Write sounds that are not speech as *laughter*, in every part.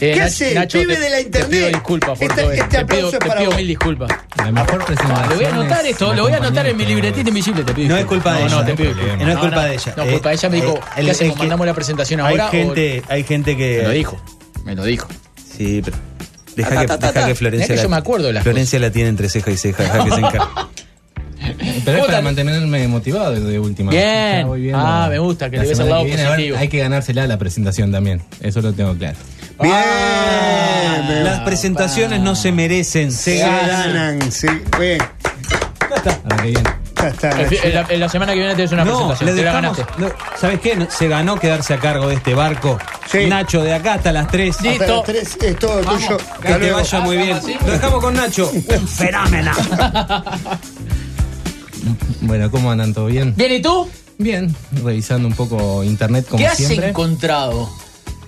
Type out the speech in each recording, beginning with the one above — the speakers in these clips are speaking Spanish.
Eh, ¿Qué hace? Nacho, Pibe te- de la Te internet. pido disculpas por Este- todo este Te pido, es te para pido vos. mil disculpas. La mejor presentación. Le voy a anotar esto, lo voy a anotar en mi libretita invisible. Te pido No es culpa de ella. No, te pido no es es culpa de ella. No, Eh, culpa de ella me dijo, eh, el- ¿qué hacemos? el que- ¿Mandamos la presentación Hay ahora? o- gente, hay gente que. Me lo dijo, me lo dijo. Sí, pero. Deja Ta, que, ta, ta, deja ta. que Florencia. Que yo me acuerdo de las Florencia la tiene entre ceja y ceja. Deja que se encargue. *laughs* Pero es para mantenerme motivado de última. Bien. Ah, me gusta, que le ves semana lado viene. Ver, positivo. hay que ganársela la presentación también. Eso lo tengo claro. Bien. Ah, Las presentaciones no se merecen, se Se ganan. ganan, sí. Bien. Ahora que bien. Ya está. En, la, en la semana que viene tenés una No, presentación. le te la dejamos. ganaste. no, ¿Sabes qué? Se ganó quedarse a cargo de este barco. Sí. Nacho, de acá hasta las 3. Sí. Hasta listo. las tres es todo tuyo. Que te vaya muy bien. ¿sí? Lo dejamos con Nacho. *laughs* Un fenómeno. *laughs* Bueno, ¿cómo andan? ¿Todo bien? Bien, ¿y tú? Bien, revisando un poco internet como ¿Qué has siempre. encontrado?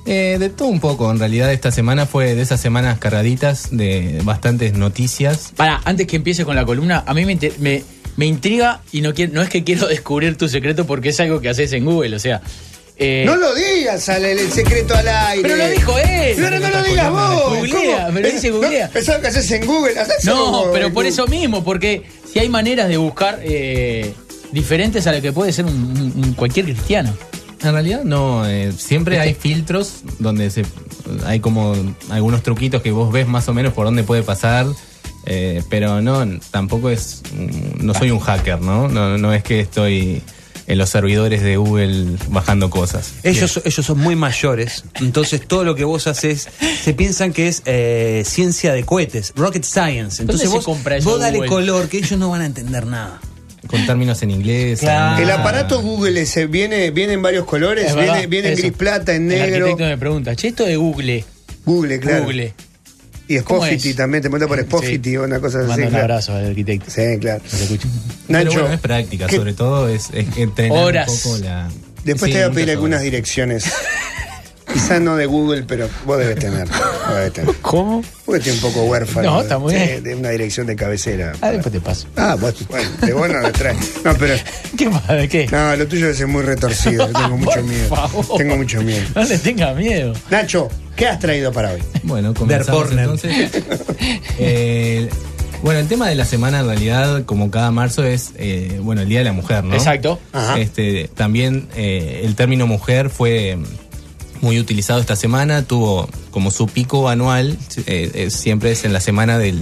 Eh, de todo un poco, en realidad esta semana fue de esas semanas cargaditas de bastantes noticias. Para, antes que empiece con la columna, a mí me, inter- me, me intriga y no, quiero, no es que quiero *laughs* descubrir tu secreto porque es algo que haces en Google, o sea. eh, No lo digas al el secreto al aire. Pero lo dijo él. Pero no lo digas vos. Googlea, ¿Cómo? pero dice googlea. No, pensaba que haces en Google. No, pero por Google. eso mismo, porque si hay maneras de buscar eh, diferentes a lo que puede ser un, un- un cualquier cristiano. En realidad no, eh, siempre hay filtros donde se, hay como algunos truquitos que vos ves más o menos por dónde puede pasar, eh, pero no, tampoco es, mm, no soy un hacker, ¿no? No, no es que estoy en los servidores de Google bajando cosas. Ellos, ellos son muy mayores, entonces todo lo que vos haces se piensan que es eh, ciencia de cohetes, rocket science. Entonces vos, vos dale Google? color, que ellos no van a entender nada. Con términos en inglés. Claro. en- El aparato Google ese viene, viene en varios colores, Es viene, viene en gris plata, en El negro. arquitecto me pregunta, che, esto de Google. Google, claro. Google. Y ¿Cómo Spoffity también, te manda por Spoffity Sí. o una cosa Manda así. un claro. abrazo al arquitecto. Sí, claro. Nacho, bueno, es práctica, ¿qué- sobre todo es, es entrenar Horas. un poco la... después Sí, te voy a pedir algunas horas. direcciones. *laughs* Quizá no de Google, pero vos debes tener. Tener. ¿Cómo? Porque estoy un poco huérfano. No, de- está muy sí, bien. De una dirección de cabecera. Ah, después te paso. Ah, vos- bueno, de vos no me traes. No, pero. *laughs* ¿Qué pasa? ¿De qué? No, lo tuyo ser muy retorcido. *laughs* Tengo mucho Por miedo. favor. Tengo mucho miedo. No le tengas miedo. Nacho, ¿qué has traído para hoy? Bueno, comenzamos entonces. *laughs* Eh, bueno, el tema de la semana en realidad, como cada marzo, es eh, bueno el Día de la Mujer, ¿no? Exacto. Ajá. Este, también eh, el término mujer fue muy utilizado esta semana, tuvo como su pico anual, eh, eh, siempre es en la semana del,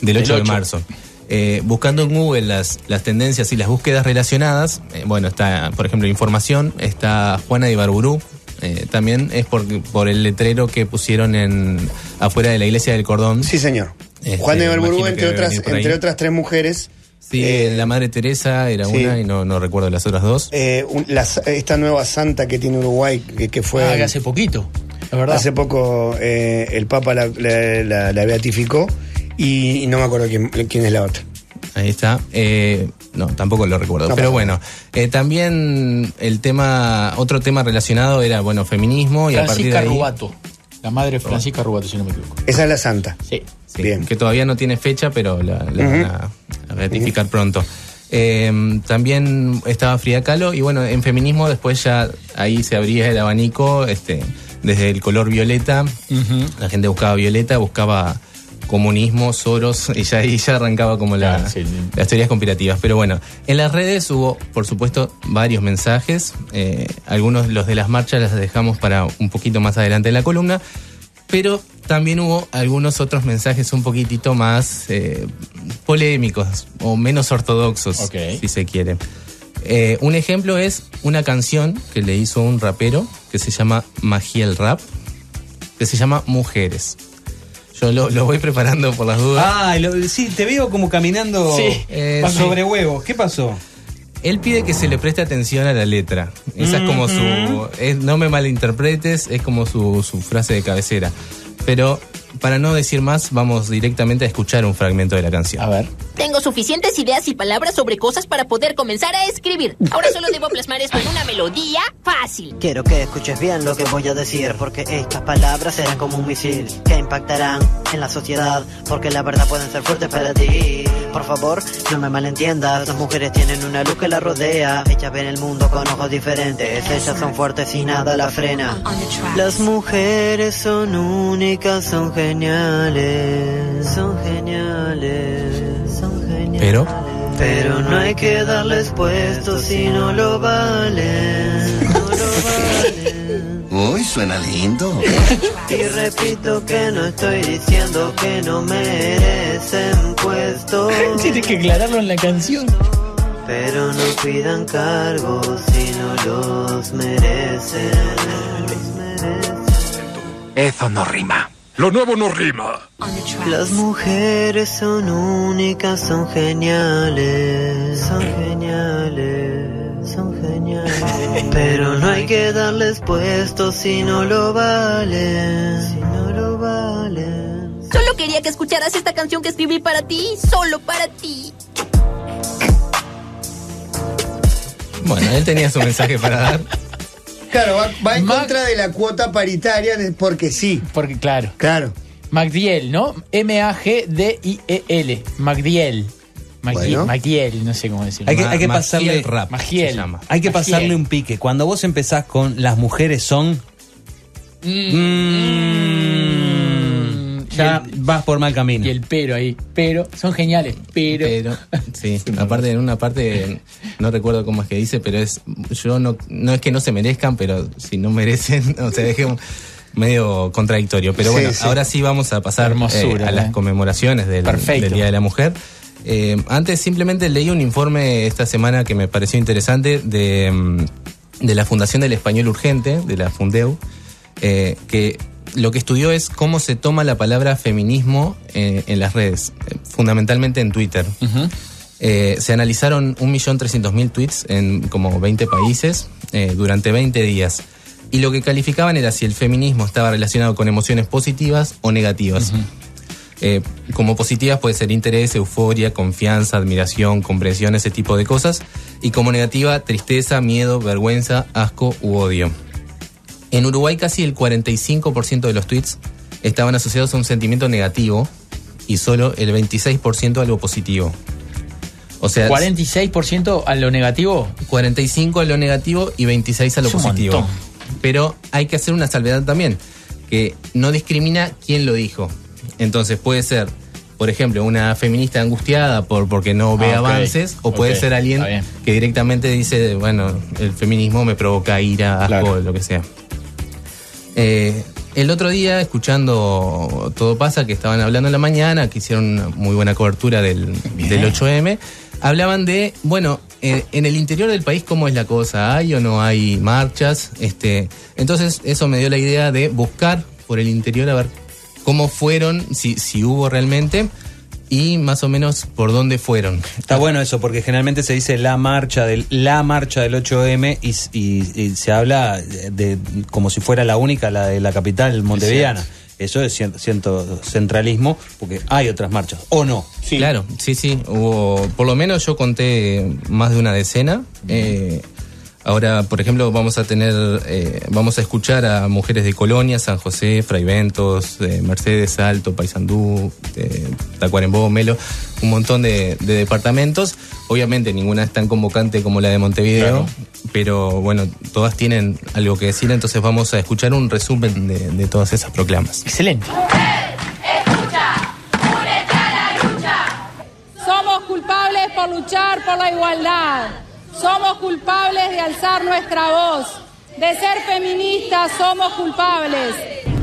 del 8 de 8. marzo. Eh, buscando en Google las, las tendencias y las búsquedas relacionadas, eh, bueno, está, por ejemplo, información, está Juana de Ibarburú, eh, también es por, por el letrero que pusieron en afuera de la iglesia del Cordón. Sí, señor. Este, Juan de Barburú, imagino que entre otras, entre otras tres mujeres. Sí, Eh, la Madre Teresa era sí. una y no, no recuerdo las otras dos. eh, un- la- esta nueva santa que tiene Uruguay, que, que fue Ah, que hace poquito. Es verdad. hace poco eh, el Papa la, la- la- la beatificó y, y no me acuerdo quién, quién es la otra. Ahí está. Eh, no, tampoco lo recuerdo. No Pero pasa bueno, eh, también el tema, otro tema relacionado era, bueno, feminismo y a partir de Francisca ahí, Rubato. La madre Francisca Rubato, si no me equivoco. Esa es la santa. Sí. sí, Bien. que todavía no tiene fecha, pero la, la a ratificar pronto. Eh, también estaba Frida Kahlo y bueno, en feminismo después ya ahí se abría el abanico este, desde el color violeta. La gente buscaba violeta, buscaba comunismo, Soros, y ya ahí ya arrancaba como la, Ah, sí. las teorías conspirativas. Pero bueno, en las redes hubo, por supuesto, varios mensajes. Eh, algunos los de las marchas las dejamos para un poquito más adelante en la columna. Pero también hubo algunos otros mensajes un poquitito más eh, polémicos o menos ortodoxos, si se quiere. Eh, un ejemplo es una canción que le hizo un rapero que se llama Magiel Rap, que se llama Mujeres. Yo lo, lo voy preparando por las dudas. Ah, lo- sí, te veo como caminando Sí, eh, pasa- sobre huevos. ¿Qué pasó? Él pide que se le preste atención a la letra. Esa es como su. es- no me malinterpretes, es como su, su frase de cabecera. Pero para no decir más, vamos directamente a escuchar un fragmento de la canción. A ver. Tengo suficientes ideas y palabras sobre cosas para poder comenzar a escribir. Ahora solo debo plasmar esto en una melodía fácil. Quiero que escuches bien lo que voy a decir, porque estas palabras serán como un misil que impactarán en la sociedad, porque la verdad pueden ser fuertes para ti. Por favor, no me malentiendas, las mujeres tienen una luz que la rodea, ellas ven el mundo con ojos diferentes, ellas son fuertes y nada la frena. Las mujeres son únicas, son geniales, son geniales, son geniales. Pero Pero no hay que darles puestos si no lo valen, no lo valen. Uy, suena lindo. Y repito que no estoy diciendo que no merecen puestos, Tienes que aclararlo en la canción. pero no pidan cargos si no los merecen. Los merecen. Eso no rima. Lo nuevo no rima. Las mujeres son únicas, son geniales, son geniales, son geniales. *laughs* Pero no hay que darles puestos si no lo valen, si no lo valen. Solo quería que escucharas esta canción que escribí para ti, solo para ti. bueno, él tenía su mensaje para dar. Claro, va, va en Mac- contra de la cuota paritaria de- porque sí. Porque, claro. Claro. Magdiel, ¿no? M-A-G-D-I-E-L. Magdiel. Magdiel, Bueno. No sé cómo decirlo. Hay que, Ma- hay que Magiel pasarle rap Magiel. se llama. Hay que Magiel. pasarle un pique. Cuando vos empezás con las mujeres son. Mm, ya Y vas por mal camino. Y el pero ahí. Pero, son geniales. Pero. Pero, sí, *laughs* aparte, en una parte, no recuerdo cómo es que dice, pero es, yo no, no es que no se merezcan, pero si no merecen, *laughs* o sea, un medio contradictorio. Pero bueno, sí. ahora sí vamos a pasar Hermosura, eh, a ¿eh? las conmemoraciones del, Día de la Mujer. Eh, antes simplemente leí un informe esta semana que me pareció interesante de, mm, de la Fundación del Español Urgente, de la Fundeu, eh, que lo que estudió es cómo se toma la palabra feminismo eh, en las redes, fundamentalmente en Twitter. Ujú. Eh, se analizaron 1.300.000 tweets en como 20 países eh, durante 20 días. Y lo que calificaban era si el feminismo estaba relacionado con emociones positivas o negativas. Eh, como positivas puede ser interés, euforia, confianza, admiración, comprensión, ese tipo de cosas. Y como negativa, tristeza, miedo, vergüenza, asco u odio. En Uruguay casi el 45% de los tweets estaban asociados a un sentimiento negativo y solo el 26% a algo positivo. O sea, 46% a lo negativo. 45 a lo negativo y 26 a lo Es positivo. Pero hay que hacer una salvedad también, que no discrimina quién lo dijo. Entonces puede ser, por ejemplo, una feminista angustiada por porque no ve Ah, avances, o puede ser alguien que directamente dice, bueno, el feminismo me provoca ira, asco, Claro. lo que sea. Eh, el otro día, escuchando Todo pasa, que estaban hablando en la mañana, que hicieron una muy buena cobertura del, del 8M, hablaban de, bueno, eh, en el interior del país, ¿cómo es la cosa? ¿Hay o no hay marchas? Este, entonces, eso me dio la idea de buscar por el interior a ver cómo fueron, si, si hubo realmente, y más o menos por dónde fueron. Está bueno eso, porque generalmente se dice la marcha del, la marcha del 8M y, y- y se habla de, como si fuera la única, la de la capital montevideana. Eso es ciento centralismo, porque hay otras marchas, ¿o no? Claro, sí, sí. Hubo, por lo menos yo conté más de una decena. Eh, ahora, por ejemplo, vamos a tener, eh, vamos a escuchar a mujeres de Colonia, San José, Fraiventos, de Mercedes, Alto, Paysandú, de Tacuarembó, Melo, un montón de, de departamentos. Obviamente ninguna es tan convocante como la de Montevideo, pero bueno, todas tienen algo que decir, entonces vamos a escuchar un resumen de, de todas esas proclamas. Excelente. Somos culpables por luchar por la igualdad. Somos culpables de alzar nuestra voz. De ser feministas somos culpables.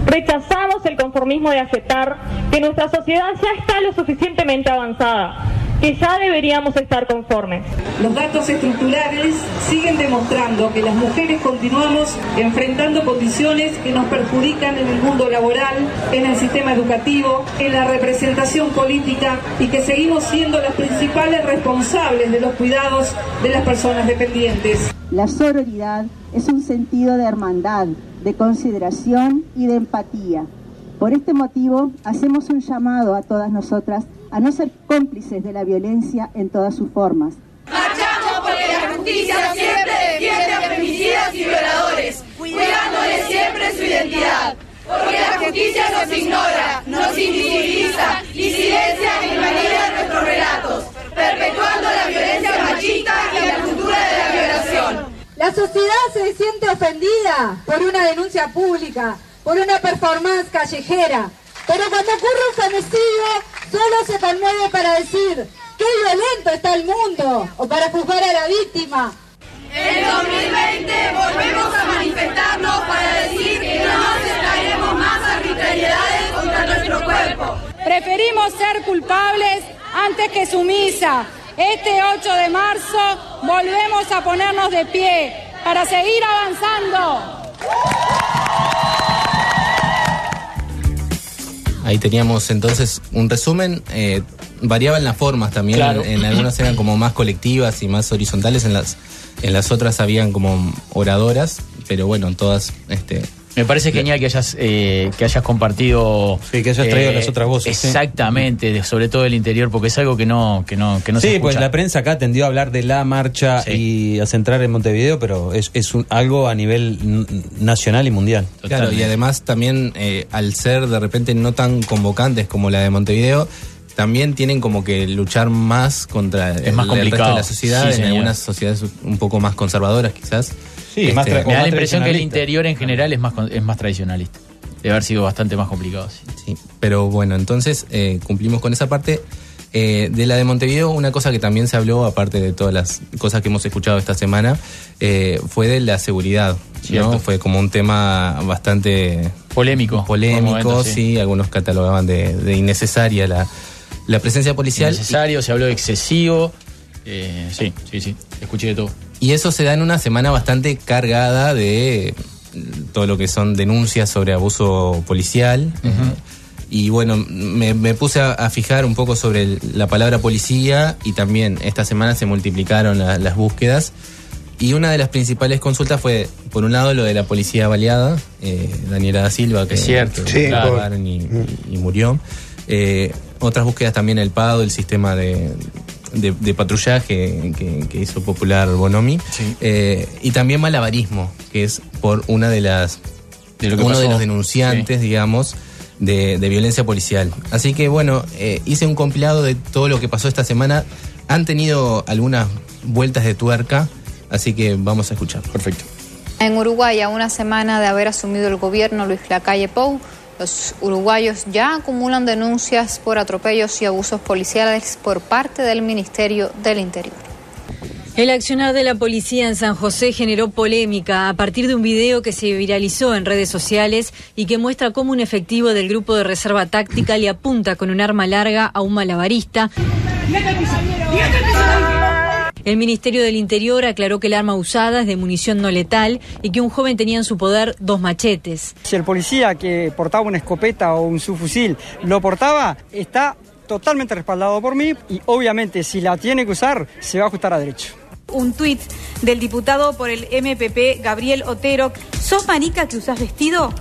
Rechazamos el conformismo de aceptar que nuestra sociedad ya está lo suficientemente avanzada, que ya deberíamos estar conformes. Los datos estructurales siguen demostrando que las mujeres continuamos enfrentando condiciones que nos perjudican en el mundo laboral, en el sistema educativo, en la representación política y que seguimos siendo las principales responsables de los cuidados de las personas dependientes. La sororidad es un sentido de hermandad, de consideración y de empatía. Por este motivo, hacemos un llamado a todas nosotras a no ser cómplices de la violencia en todas sus formas. Marchamos porque la justicia siempre defiende a femicidas y violadores, cuidándoles siempre su identidad. Porque la justicia nos ignora, nos invisibiliza y silencia e invalida nuestros relatos, perpetuando la violencia machista y la cultura de la violación. La sociedad se siente ofendida por una denuncia pública, por una performance callejera. Pero cuando ocurre un femicidio, solo se conmueve para decir qué violento está el mundo o para juzgar a la víctima. En 2020 volvemos a manifestarnos para decir que no aceptaremos más arbitrariedades contra nuestro cuerpo. Preferimos ser culpables antes que sumisa. Este 8 de marzo volvemos a ponernos de pie para seguir avanzando. Ahí teníamos entonces un resumen. Eh, variaban las formas también. Claro. En, en algunas eran como más colectivas y más horizontales. En las, en las otras habían como oradoras. Pero bueno, en todas este, Me parece genial que hayas eh, que hayas compartido. Sí, que hayas traído las otras voces, sí. Exactamente, sobre todo del interior, porque es algo que no, que no, que no se sí, escucha. pues la prensa acá tendió a hablar de la marcha y a centrar en Montevideo, pero es, es un- algo a nivel nacional y mundial. Claro, y además también eh, al ser de repente no tan convocantes como la de Montevideo, también tienen como que luchar más contra Es el, más el resto complicado. de la sociedad, Sí, en algunas sociedades un poco más conservadoras quizás. Sí, tra- Me da la impresión que el interior en general es más, es más tradicionalista. Debe haber sido bastante más complicado. sí. Sí, pero bueno, entonces eh, cumplimos con esa parte. Eh, de la de Montevideo, una cosa que también se habló, aparte de todas las cosas que hemos escuchado esta semana, eh, fue de la seguridad. ¿no? Fue como un tema bastante Polémico. polémico, momentos, sí. algunos catalogaban de, de innecesaria la, la presencia policial. Innecesario, se habló de excesivo. Eh, sí, sí, sí. Escuché de todo. Y eso se da en una semana bastante cargada de todo lo que son denuncias sobre abuso policial. Y bueno, me, me puse a, a fijar un poco sobre el- la palabra policía y también esta semana se multiplicaron la- las búsquedas. Y una de las principales consultas fue, por un lado, lo de la policía baleada, eh, Daniela da Silva, que, Es cierto, que sí, y, y murió. Eh, otras búsquedas también el PADO, el sistema de, de- de patrullaje que, que hizo popular Bonomi. Eh, y también malabarismo, que es por una de las De lo que uno pasó. de los denunciantes, digamos, de, de violencia policial. Así que bueno, eh, hice un compilado de todo lo que pasó esta semana. Han tenido algunas vueltas de tuerca, así que vamos a escuchar. Perfecto. En Uruguay, a una semana de haber asumido el gobierno Luis Lacalle Pou, los uruguayos ya acumulan denuncias por atropellos y abusos policiales por parte del Ministerio del Interior. El accionar de la policía en San José generó polémica a partir de un video que se viralizó en redes sociales y que muestra cómo un efectivo del grupo de reserva táctica le apunta con un arma larga a un malabarista. El Ministerio del Interior aclaró que el arma usada es de munición no letal y que un joven tenía en su poder dos machetes. Si el policía que portaba una escopeta o un subfusil lo portaba, está totalmente respaldado por mí y obviamente si la tiene que usar, se va a ajustar a derecho. un tuit del diputado por el MPP, Gabriel Otero. ¿Sos marica que usás vestido?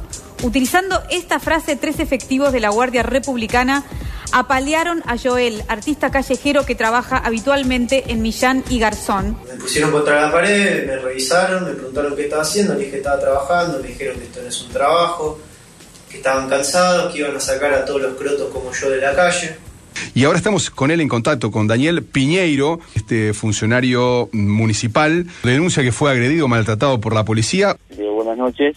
Utilizando esta frase, tres efectivos de la Guardia Republicana apalearon a Joel, artista callejero que trabaja habitualmente en Millán y Garzón. Me pusieron contra la pared, me revisaron, me preguntaron qué estaba haciendo, le dije que estaba trabajando, me dijeron que esto no es un trabajo, que estaban cansados, que iban a sacar a todos los crotos como yo de la calle. Y ahora estamos con él en contacto, con Daniel Piñeiro, este funcionario municipal, denuncia que fue agredido, maltratado por la policía. Digo, buenas noches.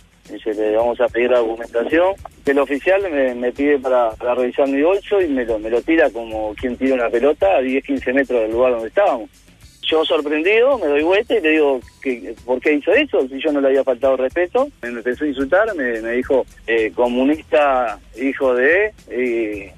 Dice, le vamos a pedir la documentación. El oficial me, me pide para, para revisar mi bolso y me lo, me lo tira como quien tira una pelota a 10, 15 metros del lugar donde estábamos. Yo sorprendido, me doy vuelta y le digo, que, ¿por qué hizo eso? Si yo no le había faltado respeto. Me empezó a insultar, me, me dijo, eh, comunista, hijo de... y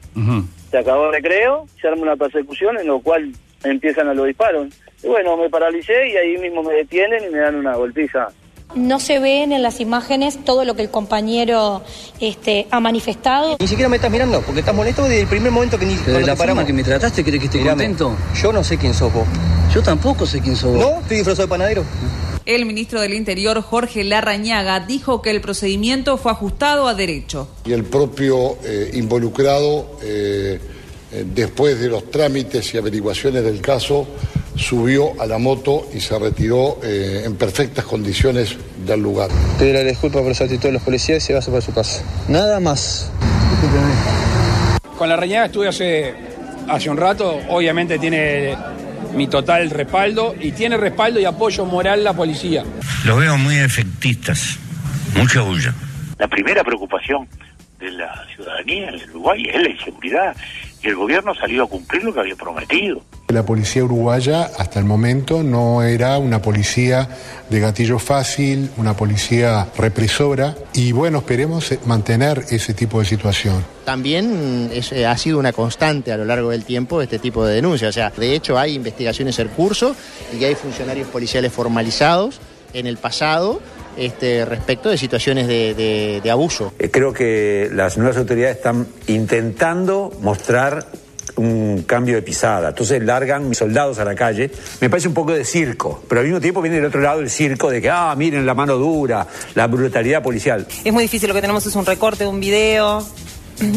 se acabó el recreo, se arma una persecución en lo cual empiezan a los disparos. Y bueno, me paralicé y ahí mismo me detienen y me dan una golpiza. No se ven en las imágenes todo lo que el compañero este, ha manifestado. Ni siquiera me estás mirando, porque estás molesto desde el primer momento que ni Pero de la te paramos. forma que me trataste, ¿crees que estoy Mírame, contento? Yo no sé quién sos vos. Yo tampoco sé quién sos vos. ¿No? Estoy disfrazado de panadero. El ministro del Interior, Jorge Larrañaga, dijo que el procedimiento fue ajustado a derecho. y el propio eh, involucrado eh, eh, después de los trámites y averiguaciones del caso, subió a la moto y se retiró eh, en perfectas condiciones del lugar. Pedirle disculpas por esa actitud de los policías y se va para su casa. Nada más. Con la reñada estuve hace, hace un rato, obviamente tiene mi total respaldo y tiene respaldo y apoyo moral la policía. Los veo muy efectistas, mucha bulla. La primera preocupación de la ciudadanía en Uruguay es la inseguridad y el gobierno salió a cumplir lo que había prometido. La policía uruguaya hasta el momento no era una policía de gatillo fácil, una policía represora y bueno, esperemos mantener ese tipo de situación. También es, eh, ha sido una constante a lo largo del tiempo este tipo de denuncias. O sea, de hecho hay investigaciones en curso y hay funcionarios policiales formalizados en el pasado este, respecto de situaciones de, de- de abuso. Eh, Creo que las nuevas autoridades están intentando mostrar un cambio de pisada. Entonces largan soldados a la calle. Me parece un poco de circo, pero al mismo tiempo viene del otro lado el circo de que, ah, miren la mano dura, la brutalidad policial. Es muy difícil, lo que tenemos es un recorte de un video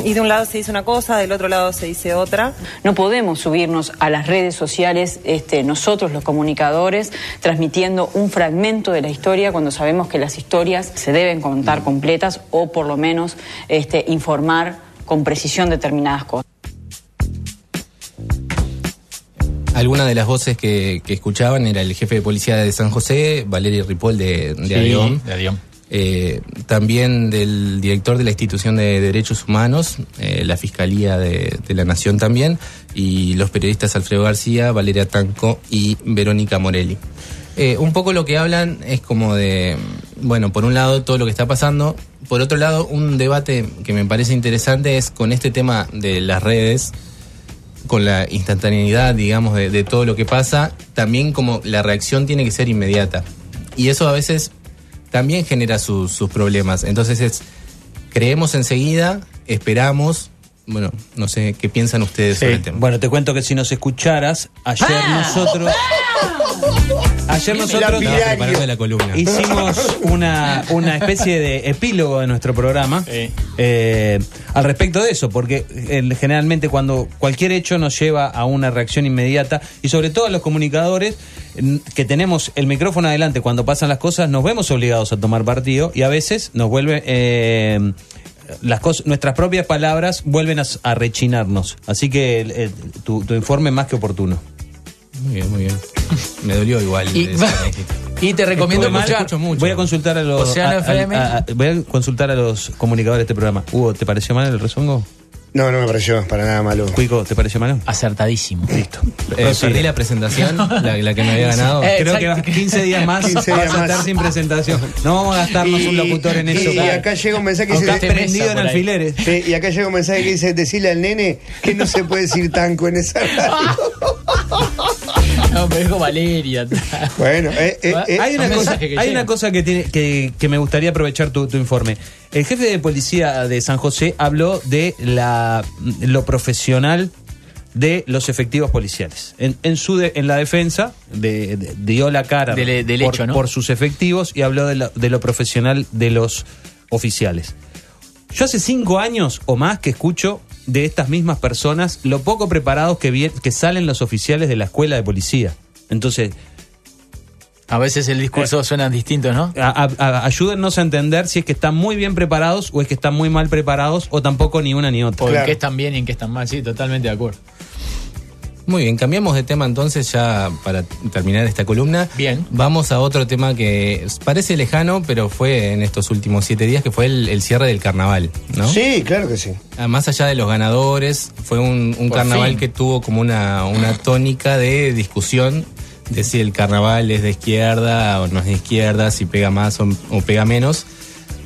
y de un lado se dice una cosa, del otro lado se dice otra. No podemos subirnos a las redes sociales, este, nosotros los comunicadores, transmitiendo un fragmento de la historia cuando sabemos que las historias se deben contar completas o por lo menos este, informar con precisión determinadas cosas. Algunas de las voces que, que escuchaban era el jefe de policía de San José, Valerio Ripoll de, de Sí, Avión. de Avión. Eh, también del director de la institución de derechos humanos, eh, la Fiscalía de, de la Nación también, y los periodistas Alfredo García, Valeria Tanco y Verónica Morelli. Eh, un poco lo que hablan es como de, bueno, por un lado todo lo que está pasando, por otro lado un debate que me parece interesante es con este tema de las redes, con la instantaneidad, digamos, de, de todo lo que pasa, también como la reacción tiene que ser inmediata. Y eso a veces también genera sus- sus problemas. Entonces es, creemos enseguida, esperamos, bueno, no sé, ¿qué piensan ustedes sobre el tema? Bueno, te cuento que si nos escucharas, ayer nosotros. Ayer nosotros la columna. hicimos una, una especie de epílogo de nuestro programa eh, al respecto de eso, porque eh, generalmente cuando cualquier hecho nos lleva a una reacción inmediata y sobre todo a los comunicadores que tenemos el micrófono adelante cuando pasan las cosas, nos vemos obligados a tomar partido y a veces nos vuelve... eh, las cosas, nuestras propias palabras vuelven a, a rechinarnos. Así que tu, tu informe más que oportuno. Muy bien, muy bien. Me dolió igual. Y-. Y te recomiendo Estuve mal, escuchar. escucho mucho. Voy a consultar a los a- a- FM. a- a- voy a consultar a los comunicadores de este programa. Hugo, ¿te pareció mal el rezongo? No, no me pareció para nada malo. Cuico, ¿te pareció malo? Acertadísimo. Listo. Eh, perdí la presentación, la, la que me había ganado. Eh, Creo que exacto. va- *laughs* 15 días más 15 vas días a estar más. sin presentación. No vamos a gastarnos un locutor en eso. Y, y acá llega un mensaje que dice. esté prendido en alfileres. Sí, y acá llega un mensaje que dice: decirle al nene que no se puede decir tanco en esa radio. *laughs* Me dijo Valeria. *laughs* bueno, eh, eh, eh, hay una un cosa, que hay llega. una cosa que, tiene, que, que me gustaría aprovechar tu, tu informe. El jefe de policía de San José habló de la, lo profesional de los efectivos policiales. En, en su de- en la defensa de- de- dio la cara Del- del por, hecho, ¿no? por sus efectivos y habló de lo, de lo profesional de los oficiales. Yo hace cinco años o más que escucho de estas mismas personas lo poco preparados que salen los oficiales de la escuela de policía. Entonces, A veces el discurso suena distinto, ¿no? a- a- a- ayúdennos a entender si es que están muy bien preparados o es que están muy mal preparados o tampoco ni una ni otra. O en qué están bien y en qué están mal. Sí, totalmente de acuerdo. Muy bien, cambiamos de tema entonces ya para terminar esta columna. Bien. Vamos a otro tema que parece lejano, pero fue en estos últimos siete días, que fue el, el cierre del carnaval, ¿no? Sí, claro que sí. Ah, Más allá de los ganadores, fue un, carnaval fin. que tuvo como una, una tónica de discusión de si el carnaval es de izquierda o no es de izquierda, si pega más o, pega menos.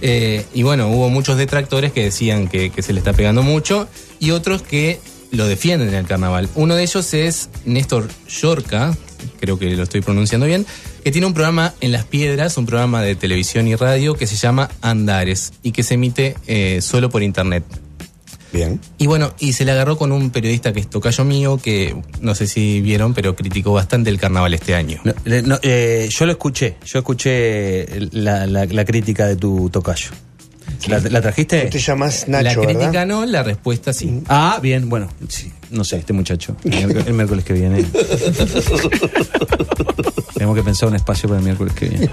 Eh, y bueno, hubo muchos detractores que decían que, que se le está pegando mucho y otros que lo defienden en el carnaval. Uno de ellos es Néstor Yorca, creo que lo estoy pronunciando bien, que tiene un programa en Las Piedras, un programa de televisión y radio que se llama Andares y que se emite eh, solo por internet. Bien. Y bueno, y se le agarró con un periodista que es tocayo mío, que no sé si vieron, pero criticó bastante el carnaval este año. No, le- no, eh, yo lo escuché, yo escuché la, la- la crítica de tu tocayo. ¿La, la trajiste? Te llamas la Nacho, crítica ¿verdad? no, la respuesta sí. Ah, bien, bueno, sí, no sé, este muchacho. El miércoles, el miércoles que viene. *laughs* Tenemos que pensar un espacio para el miércoles que viene.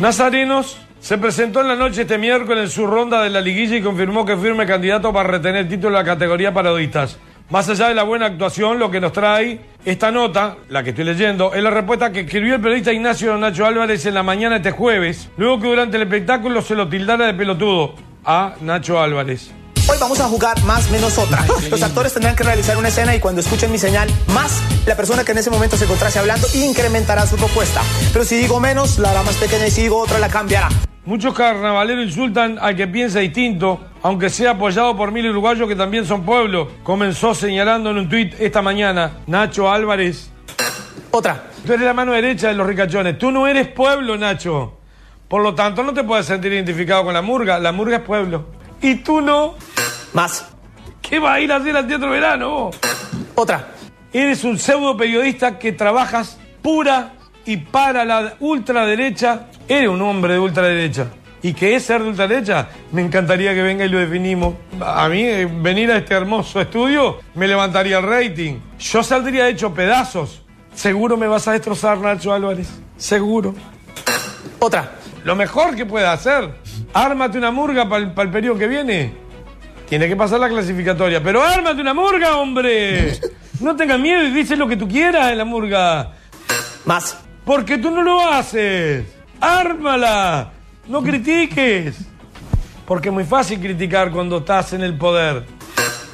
Nazarenos se presentó en la noche este miércoles en su ronda de la liguilla y confirmó que firme candidato para retener el título de la categoría parodistas. Más allá de la buena actuación, lo que nos trae esta nota, la que estoy leyendo, es la respuesta que escribió el periodista Ignacio Nacho Álvarez en la mañana de este jueves, luego que durante el espectáculo se lo tildara de pelotudo a Nacho Álvarez. Hoy vamos a jugar más menos otra. *laughs* Los actores tendrán que realizar una escena y cuando escuchen mi señal, más la persona que en ese momento se encontrase hablando incrementará su propuesta. Pero si digo menos, la hará más pequeña y si digo otra, la cambiará. Muchos carnavaleros insultan al que piensa distinto, aunque sea apoyado por mil uruguayos que también son pueblo. Comenzó señalando en un tuit esta mañana Nacho Álvarez. Otra. Tú eres la mano derecha de los ricachones. Tú no eres pueblo, Nacho. Por lo tanto, no te puedes sentir identificado con la murga. La murga es pueblo. Y tú no. Más. ¿Qué va a ir a hacer al teatro verano? vos? Otra. Eres un pseudo periodista que trabajas pura y para la ultraderecha. Eres un hombre de ultraderecha. ¿Y qué es ser de ultraderecha? Me encantaría que venga y lo definimos. A mí, eh, venir a este hermoso estudio me levantaría el rating. Yo saldría hecho pedazos. Seguro me vas a destrozar, Nacho Álvarez. Seguro. Otra. Lo mejor que puedes hacer, ármate una murga para el, periodo que viene. Tiene que pasar la clasificatoria. Pero ármate una murga, hombre. No tengas miedo y dices lo que tú quieras en la murga. Más. Porque tú no lo haces. Ármala. No critiques. Porque es muy fácil criticar cuando estás en el poder.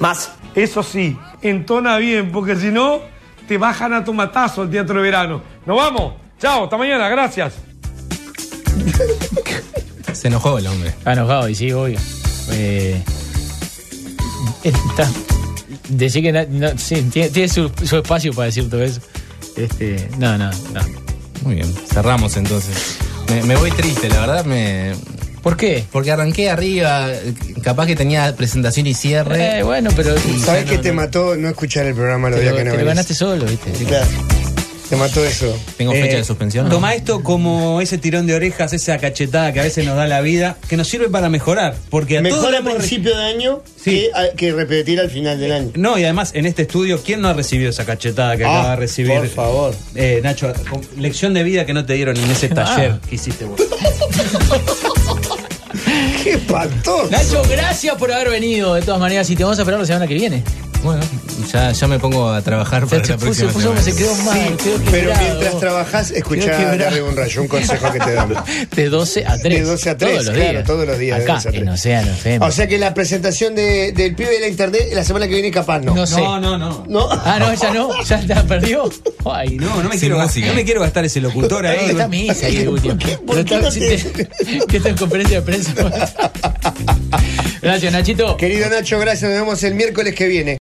Más. Eso sí, entona bien, porque si no, te bajan a tomatazo al teatro de verano. Nos vamos. Chao, hasta mañana. Gracias. Se enojó el hombre. Está enojado y sí, obvio. Eh, está, decir que no, sí, tiene, tiene su, su espacio para decir todo eso. Este, no, no, no. Muy bien, cerramos entonces. Me, me voy triste, la verdad me... ¿Por qué? Porque arranqué arriba, capaz que tenía presentación y cierre. Eh, bueno, pero. ¿Sabes ya qué no- te mató no escuchar el programa los días lo, que no te lo ganaste solo, ¿viste? Claro. Te mató eso. ¿Tengo Eh, fecha de suspensión? Toma esto como ese tirón de orejas, esa cachetada que a veces nos da la vida, que nos sirve para mejorar. Porque a Mejor a re- principio de año Sí. que, a- que repetir al final del año. No, y además en este estudio, ¿quién no ha recibido esa cachetada que Ah, acaba de recibir? por favor. Eh, Nacho, lección de vida que no te dieron en ese taller que hiciste vos. *laughs* ¡Qué espantoso! Nacho, gracias por haber venido. De todas maneras, y te vamos a esperar la semana que viene. Bueno, ya, ya me pongo a trabajar para se la próxima puso- se quedó mal, Sí, quedó pero mientras trabajás, escuchá. Darle un rayo, un consejo que te damos. *laughs* De 12 a 3. De 12 a 3, todos los claro, días. todos los días. de Acá, 12 a 3. en Océano FM. O sea que la presentación de- del pibe de la internet la semana que viene capaz no. No sé. No, no, no. ¿No? Ah, no, ya no, ya la perdió. Ay, No, no me, quiero, gastar, no me quiero gastar ese locutor ahí. está ahí, qué no te- *laughs* ¿Qué está en conferencia de prensa? *laughs* Gracias, Nachito. Querido Nacho, gracias. Nos vemos el miércoles que viene.